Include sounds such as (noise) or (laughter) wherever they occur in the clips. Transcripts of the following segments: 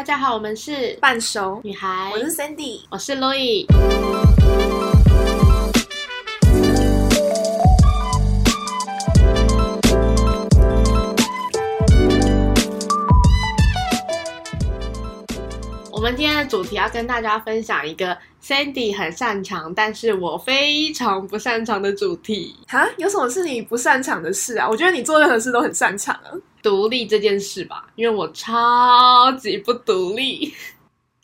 大家好，我们是半熟，女孩，我是 Sandy，我是 Louis。我们今天的主题要跟大家分享一个 Sandy 很擅长，但是我非常不擅长的主题哈，有什么是你不擅长的事啊？我觉得你做任何事都很擅长啊。独立这件事吧，因为我超级不独立。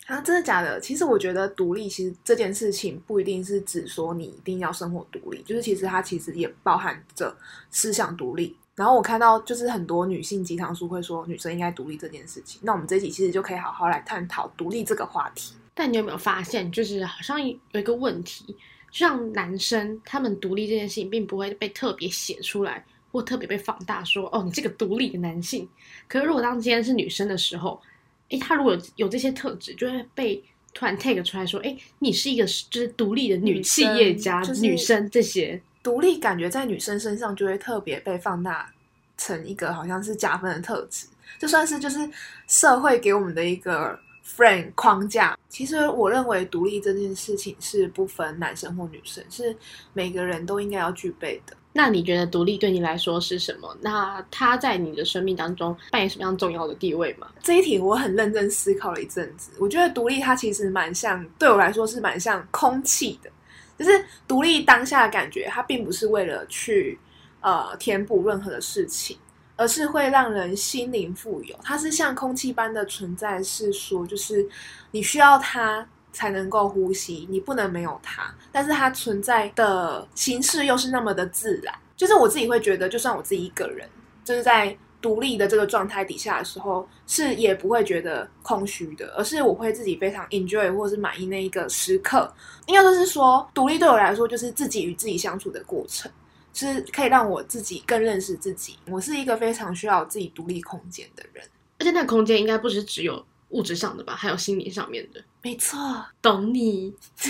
啊，真的假的？其实我觉得独立，其实这件事情不一定是指说你一定要生活独立，就是其实它其实也包含着思想独立。然后我看到就是很多女性鸡汤书会说女生应该独立这件事情，那我们这集其实就可以好好来探讨独立这个话题。但你有没有发现，就是好像有一个问题，就像男生他们独立这件事情，并不会被特别写出来，或特别被放大，说哦，你这个独立的男性。可是如果当今天是女生的时候，诶，他如果有这些特质，就会被突然 take 出来说，诶，你是一个就是独立的女企业家、女生这些。独立感觉在女生身上就会特别被放大成一个好像是加分的特质，就算是就是社会给我们的一个 frame 框架。其实我认为独立这件事情是不分男生或女生，是每个人都应该要具备的。那你觉得独立对你来说是什么？那它在你的生命当中扮演什么样重要的地位吗？这一题我很认真思考了一阵子。我觉得独立它其实蛮像，对我来说是蛮像空气的。就是独立当下的感觉，它并不是为了去呃填补任何的事情，而是会让人心灵富有。它是像空气般的存在，是说就是你需要它才能够呼吸，你不能没有它。但是它存在的形式又是那么的自然，就是我自己会觉得，就算我自己一个人，就是在。独立的这个状态底下的时候，是也不会觉得空虚的，而是我会自己非常 enjoy 或是满意那一个时刻。应该就是说，独立对我来说就是自己与自己相处的过程，是可以让我自己更认识自己。我是一个非常需要自己独立空间的人，而且那个空间应该不是只有物质上的吧，还有心理上面的。没错，懂你。(laughs)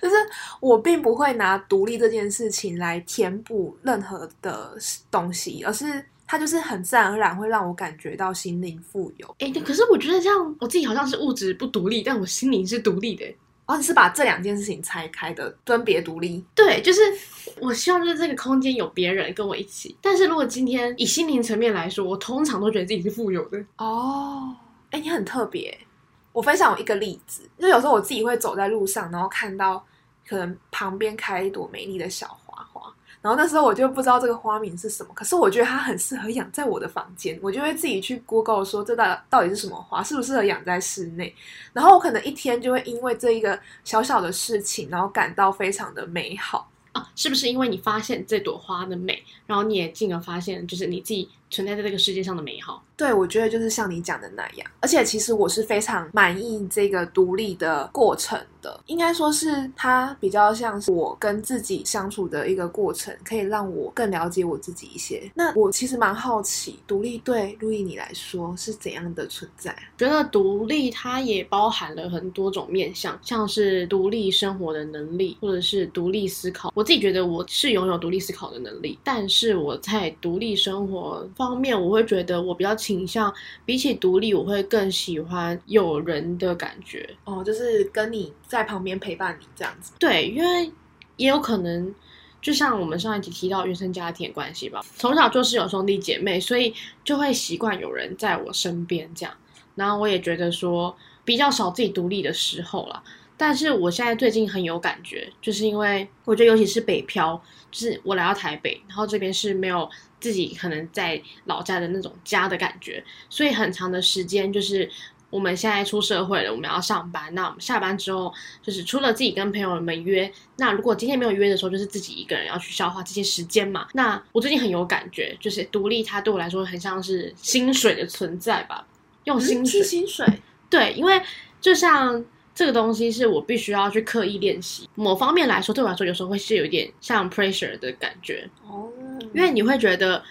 就是我并不会拿独立这件事情来填补任何的东西，而是它就是很自然而然会让我感觉到心灵富有。哎，可是我觉得这样我自己好像是物质不独立，但我心灵是独立的。哦，你是把这两件事情拆开的，分别独立。对，就是我希望就是这个空间有别人跟我一起。但是如果今天以心灵层面来说，我通常都觉得自己是富有的。哦，哎，你很特别。我分享我一个例子，就有时候我自己会走在路上，然后看到可能旁边开一朵美丽的小花花，然后那时候我就不知道这个花名是什么，可是我觉得它很适合养在我的房间，我就会自己去 Google 说这到到底是什么花，适不适合养在室内，然后我可能一天就会因为这一个小小的事情，然后感到非常的美好啊，是不是因为你发现这朵花的美，然后你也进而发现就是你自己存在在这个世界上的美好？对，我觉得就是像你讲的那样，而且其实我是非常满意这个独立的过程的。应该说是它比较像是我跟自己相处的一个过程，可以让我更了解我自己一些。那我其实蛮好奇，独立对路易你来说是怎样的存在？觉得独立它也包含了很多种面向，像是独立生活的能力，或者是独立思考。我自己觉得我是拥有独立思考的能力，但是我在独立生活方面，我会觉得我比较。倾向比起独立，我会更喜欢有人的感觉哦，就是跟你在旁边陪伴你这样子。对，因为也有可能，就像我们上一集提到原生家庭关系吧，从小就是有兄弟姐妹，所以就会习惯有人在我身边这样。然后我也觉得说比较少自己独立的时候了。但是我现在最近很有感觉，就是因为我觉得尤其是北漂，就是我来到台北，然后这边是没有自己可能在老家的那种家的感觉，所以很长的时间就是我们现在出社会了，我们要上班，那我们下班之后就是除了自己跟朋友们约，那如果今天没有约的时候，就是自己一个人要去消化这些时间嘛。那我最近很有感觉，就是独立，它对我来说很像是薪水的存在吧，用薪水，薪水，对，因为就像。这个东西是我必须要去刻意练习。某方面来说，对我来说，有时候会是有一点像 pressure 的感觉哦，因为你会觉得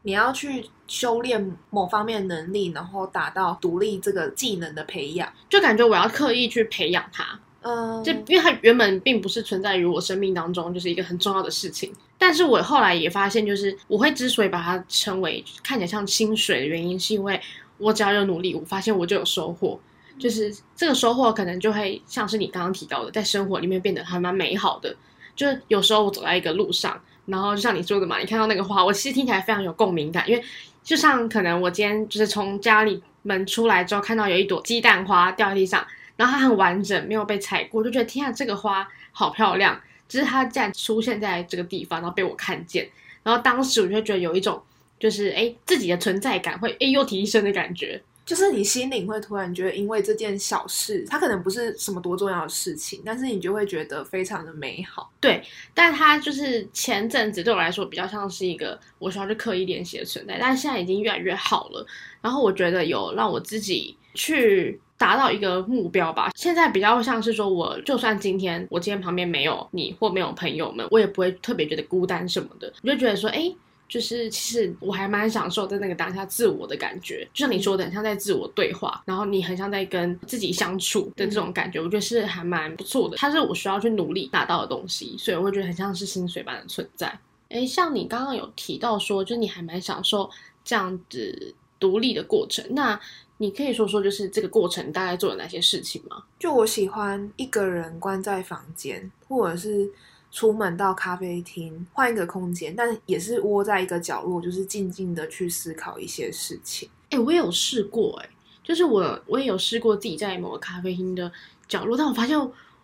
你要去修炼某方面能力，然后达到独立这个技能的培养，就感觉我要刻意去培养它。嗯，就因为它原本并不是存在于我生命当中，就是一个很重要的事情。但是我后来也发现，就是我会之所以把它称为看起来像薪水的原因，是因为。我只要有努力，我发现我就有收获。就是这个收获可能就会像是你刚刚提到的，在生活里面变得还蛮美好的。就是有时候我走在一个路上，然后就像你说的嘛，你看到那个花，我其实听起来非常有共鸣感，因为就像可能我今天就是从家里门出来之后，看到有一朵鸡蛋花掉在地上，然后它很完整，没有被踩过，就觉得天啊，这个花好漂亮。只是它竟然出现在这个地方，然后被我看见，然后当时我就觉得有一种就是哎自己的存在感会哎又提升的感觉。就是你心里会突然觉得，因为这件小事，它可能不是什么多重要的事情，但是你就会觉得非常的美好。对，但它就是前阵子对我来说比较像是一个我需要去刻意练习的存在，但是现在已经越来越好了。然后我觉得有让我自己去达到一个目标吧。现在比较像是说，我就算今天我今天旁边没有你或没有朋友们，我也不会特别觉得孤单什么的。我就觉得说，哎。就是其实我还蛮享受在那个当下自我的感觉，就像你说的，很像在自我对话，然后你很像在跟自己相处的这种感觉，我觉得是还蛮不错的。它是我需要去努力达到的东西，所以我会觉得很像是薪水般的存在。哎，像你刚刚有提到说，就你还蛮享受这样子独立的过程，那你可以说说，就是这个过程大概做了哪些事情吗？就我喜欢一个人关在房间，或者是。出门到咖啡厅，换一个空间，但也是窝在一个角落，就是静静的去思考一些事情。哎，我也有试过，哎，就是我我也有试过自己在某个咖啡厅的角落，但我发现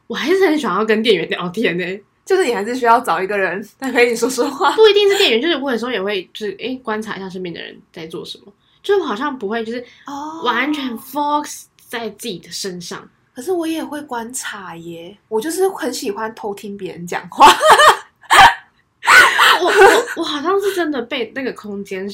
我还是很想要跟店员聊天呢。就是你还是需要找一个人来陪你说说话，不一定是店员，就是我有时候也会就是哎观察一下身边的人在做什么，就是我好像不会就是完全 focus 在自己的身上。可是我也会观察耶，我就是很喜欢偷听别人讲话。(laughs) 我我我好像是真的被那个空间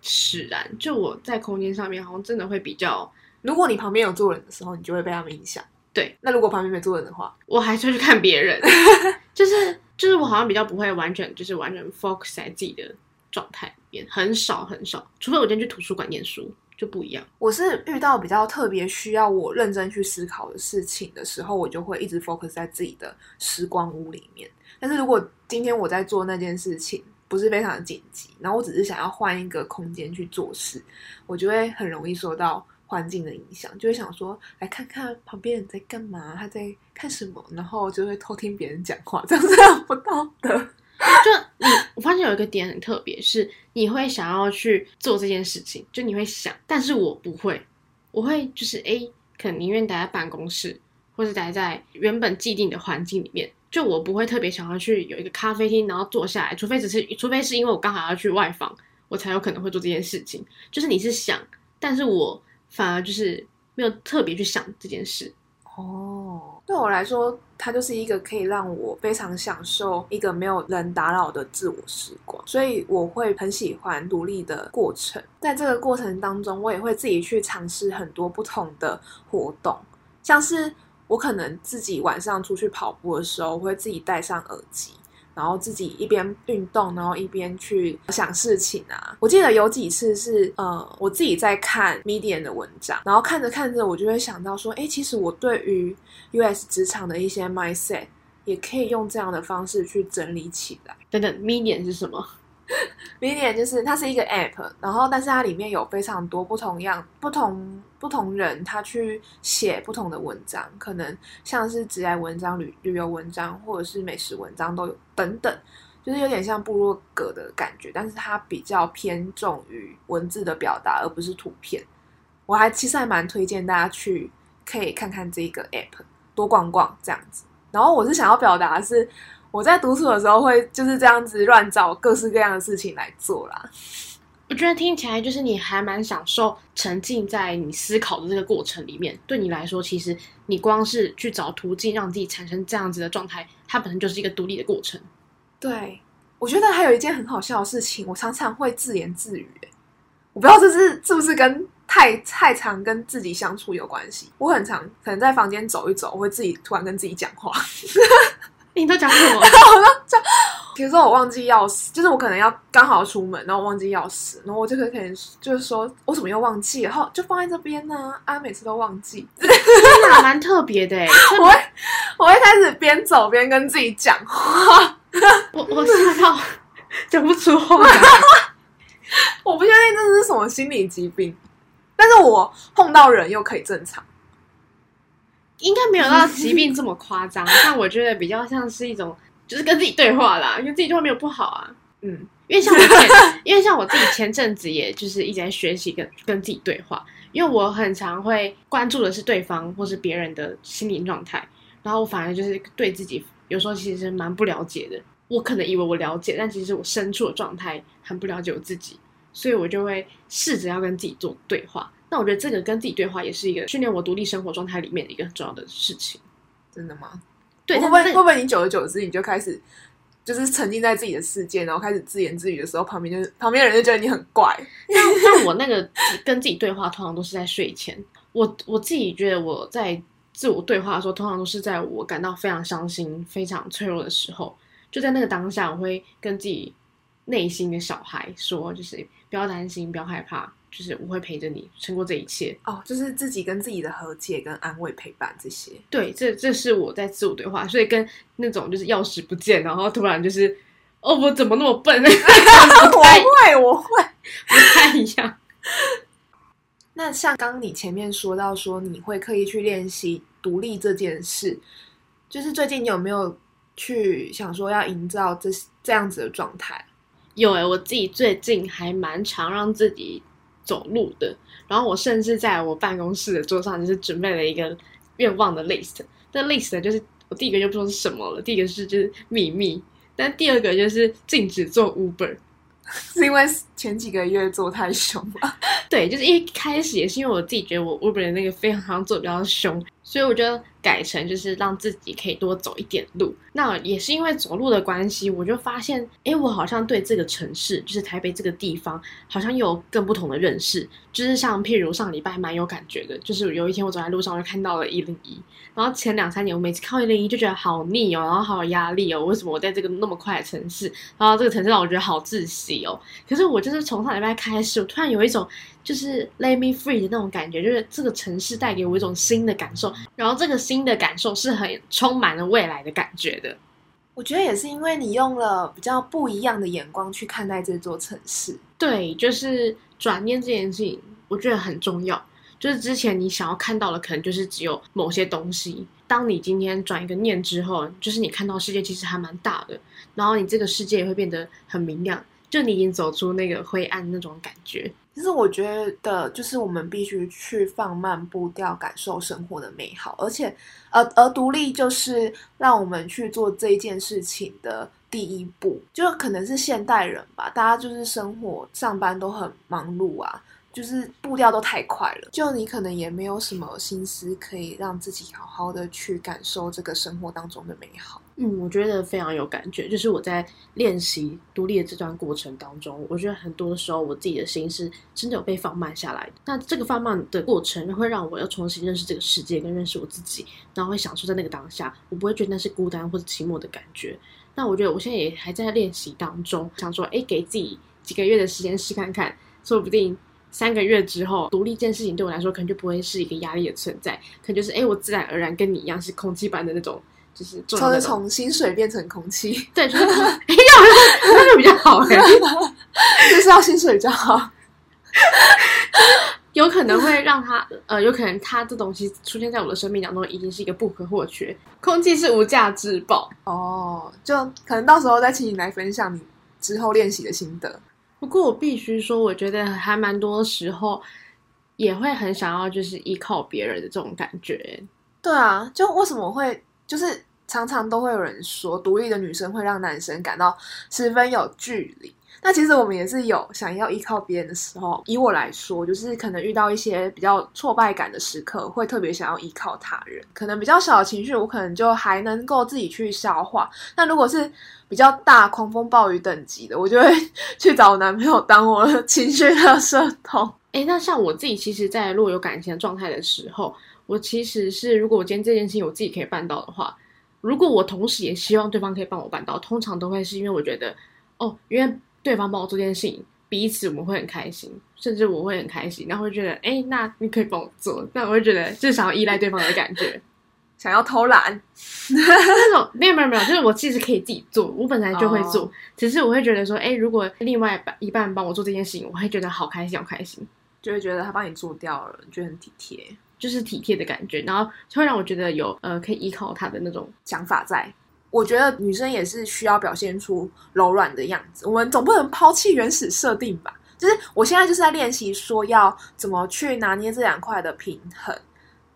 使然，就我在空间上面好像真的会比较。如果你旁边有坐人的时候，你就会被他们影响。对，那如果旁边没坐人的话，我还是会去看别人。(laughs) 就是就是我好像比较不会完全就是完全 focus 在自己的状态里面，很少很少，除非我今天去图书馆念书。就不一样。我是遇到比较特别需要我认真去思考的事情的时候，我就会一直 focus 在自己的时光屋里面。但是如果今天我在做那件事情不是非常的紧急，然后我只是想要换一个空间去做事，我就会很容易受到环境的影响，就会想说来看看旁边人在干嘛，他在看什么，然后就会偷听别人讲话，这样子 (laughs) 不道德。(laughs) 就你，我发现有一个点很特别，是你会想要去做这件事情，就你会想，但是我不会，我会就是哎，可能宁愿待在办公室，或是待在原本既定的环境里面，就我不会特别想要去有一个咖啡厅，然后坐下来，除非只是，除非是因为我刚好要去外访，我才有可能会做这件事情。就是你是想，但是我反而就是没有特别去想这件事。哦，对我来说，它就是一个可以让我非常享受一个没有人打扰的自我时光，所以我会很喜欢独立的过程。在这个过程当中，我也会自己去尝试很多不同的活动，像是我可能自己晚上出去跑步的时候，会自己戴上耳机。然后自己一边运动，然后一边去想事情啊。我记得有几次是，呃，我自己在看 Medium 的文章，然后看着看着，我就会想到说，哎，其实我对于 US 职场的一些 mindset，也可以用这样的方式去整理起来。等等，Medium 是什么 (laughs) Medium 就是它是一个 App，然后但是它里面有非常多不同样、不同不同人他去写不同的文章，可能像是职业文章、旅旅游文章或者是美食文章都有等等，就是有点像部落格的感觉，但是它比较偏重于文字的表达而不是图片。我还其实还蛮推荐大家去可以看看这个 App，多逛逛这样子。然后我是想要表达是。我在独处的时候会就是这样子乱找各式各样的事情来做啦。我觉得听起来就是你还蛮享受沉浸在你思考的这个过程里面。对你来说，其实你光是去找途径让自己产生这样子的状态，它本身就是一个独立的过程。对，我觉得还有一件很好笑的事情，我常常会自言自语。我不知道这是是不是跟太太常跟自己相处有关系。我很常可能在房间走一走，我会自己突然跟自己讲话。你在讲什么？(laughs) 我在讲，比如说我忘记钥匙，就是我可能要刚好出门，然后忘记钥匙，然后我就可能就是说我怎么又忘记，然后就放在这边呢？啊，每次都忘记，真的蛮特别的。(laughs) 我会我会开始边走边跟自己讲话，我我吓到讲不出话。(laughs) 我不确定这是什么心理疾病，但是我碰到人又可以正常。应该没有到疾病这么夸张，(laughs) 但我觉得比较像是一种，就是跟自己对话啦，因为自己对话没有不好啊。嗯，因为像我前，(laughs) 因为像我自己前阵子也就是一直在学习跟跟自己对话，因为我很常会关注的是对方或是别人的心理状态，然后我反而就是对自己有时候其实蛮不了解的。我可能以为我了解，但其实我深处的状态很不了解我自己，所以我就会试着要跟自己做对话。那我觉得这个跟自己对话也是一个训练我独立生活状态里面的一个很重要的事情。真的吗？对，会不会会不会你久而久之你就开始就是沉浸在自己的世界，然后开始自言自语的时候，旁边就是旁边的人就觉得你很怪。但但我那个跟自己对话通常都是在睡前。我我自己觉得我在自我对话的时候，通常都是在我感到非常伤心、非常脆弱的时候，就在那个当下，我会跟自己内心的小孩说，就是不要担心，不要害怕。就是我会陪着你撑过这一切哦，就是自己跟自己的和解、跟安慰、陪伴这些。对，这这是我在自我对话，所以跟那种就是钥匙不见，然后突然就是哦，我怎么那么笨？(laughs) 我会，我会 (laughs) 不太一样。(laughs) 那像刚你前面说到说你会刻意去练习独立这件事，就是最近你有没有去想说要营造这这样子的状态？有诶，我自己最近还蛮常让自己。走路的，然后我甚至在我办公室的桌上就是准备了一个愿望的 list。那 list 就是我第一个就不说是什么了，第一个是就是秘密，但第二个就是禁止做 Uber，(laughs) 是因为前几个月做太凶了。(laughs) 对，就是一开始也是因为我自己觉得我 Uber 的那个非常做的比较凶，所以我觉得。改成就是让自己可以多走一点路，那也是因为走路的关系，我就发现，哎，我好像对这个城市，就是台北这个地方，好像有更不同的认识。就是像譬如上礼拜蛮有感觉的，就是有一天我走在路上，我就看到了一零一。然后前两三年我每次看一零一就觉得好腻哦，然后好有压力哦。为什么我在这个那么快的城市，然后这个城市让我觉得好窒息哦？可是我就是从上礼拜开始，我突然有一种就是 let me free 的那种感觉，就是这个城市带给我一种新的感受，然后这个。新的感受是很充满了未来的感觉的，我觉得也是因为你用了比较不一样的眼光去看待这座城市。对，就是转念这件事情，我觉得很重要。就是之前你想要看到的，可能就是只有某些东西。当你今天转一个念之后，就是你看到世界其实还蛮大的，然后你这个世界也会变得很明亮，就你已经走出那个灰暗那种感觉。其实我觉得，就是我们必须去放慢步调，感受生活的美好。而且，而而独立就是让我们去做这件事情的第一步。就可能是现代人吧，大家就是生活上班都很忙碌啊。就是步调都太快了，就你可能也没有什么心思可以让自己好好的去感受这个生活当中的美好。嗯，我觉得非常有感觉。就是我在练习独立的这段过程当中，我觉得很多时候我自己的心是真的有被放慢下来。那这个放慢的过程会让我要重新认识这个世界，跟认识我自己，然后会享受在那个当下，我不会觉得那是孤单或者寂寞的感觉。那我觉得我现在也还在练习当中，想说，哎，给自己几个月的时间试看看，说不定。三个月之后，独立这件事情对我来说可能就不会是一个压力的存在，可能就是哎，我自然而然跟你一样是空气般的那种，就是从从薪水变成空气，(laughs) 对，就是 (laughs) 哎，那就比较好哎，(laughs) 就是要薪水比较好，有可能会让他呃，有可能他这东西出现在我的生命当中已经是一个不可或缺，空气是无价之宝。哦，就可能到时候再请你来分享你之后练习的心得。不过我必须说，我觉得还蛮多时候也会很想要，就是依靠别人的这种感觉。对啊，就为什么会就是常常都会有人说，独立的女生会让男生感到十分有距离。那其实我们也是有想要依靠别人的时候。以我来说，就是可能遇到一些比较挫败感的时刻，会特别想要依靠他人。可能比较小的情绪，我可能就还能够自己去消化。那如果是比较大狂风暴雨等级的，我就会 (laughs) 去找我男朋友当我的 (laughs) 情绪的社筒。哎，那像我自己，其实，在若有感情的状态的时候，我其实是如果我今天这件事情我自己可以办到的话，如果我同时也希望对方可以帮我办到，通常都会是因为我觉得，哦，因为。对方帮我做件事情，彼此我们会很开心，甚至我会很开心，然后会觉得，哎，那你可以帮我做，那我会觉得至少要依赖对方的感觉，(laughs) 想要偷懒那种，没有没有没有，就是我其实可以自己做，我本来就会做，只是我会觉得说，哎，如果另外一半帮我做这件事情，我会觉得好开心好开心。就会觉得他帮你做掉了，你觉得很体贴，就是体贴的感觉，然后就会让我觉得有呃可以依靠他的那种。想法在。我觉得女生也是需要表现出柔软的样子，我们总不能抛弃原始设定吧？就是我现在就是在练习说要怎么去拿捏这两块的平衡，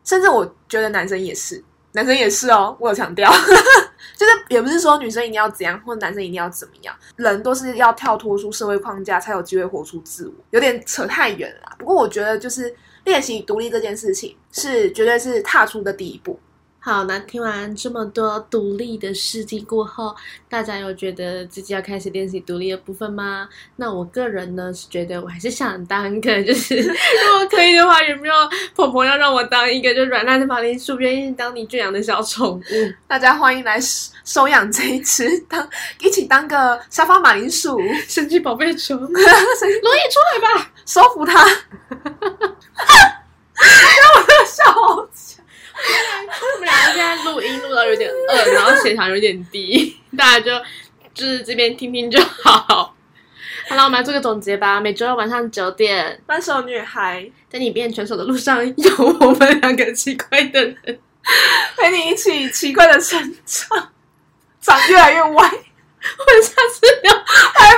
甚至我觉得男生也是，男生也是哦，我有强调，(laughs) 就是也不是说女生一定要怎样，或者男生一定要怎么样，人都是要跳脱出社会框架才有机会活出自我，有点扯太远了。不过我觉得就是练习独立这件事情，是绝对是踏出的第一步。好，那听完这么多独立的事迹过后，大家有觉得自己要开始练习独立的部分吗？那我个人呢是觉得我还是想当一个，就是 (laughs) 如果可以的话，有没有婆婆要让我当一个就软烂的马铃薯，愿意当你圈养的小宠物？大家欢迎来收收养这一只，当一起当个沙发马铃薯，(laughs) 神奇宝贝球，(laughs) 罗伊出来吧，收服它。让我的笑死。我们两个现在录音录到有点饿然后血糖有点低 (laughs) 大家就就是这边听听就好。好了我们来做个总结吧每周二晚上九点。半手女孩在你变拳手的路上有我们两个奇怪的人。陪你一起奇怪的成长长越来越歪。(laughs) 我下次要拜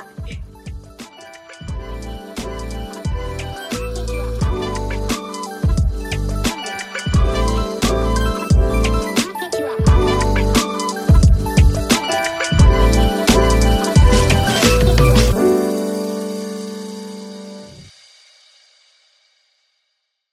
拜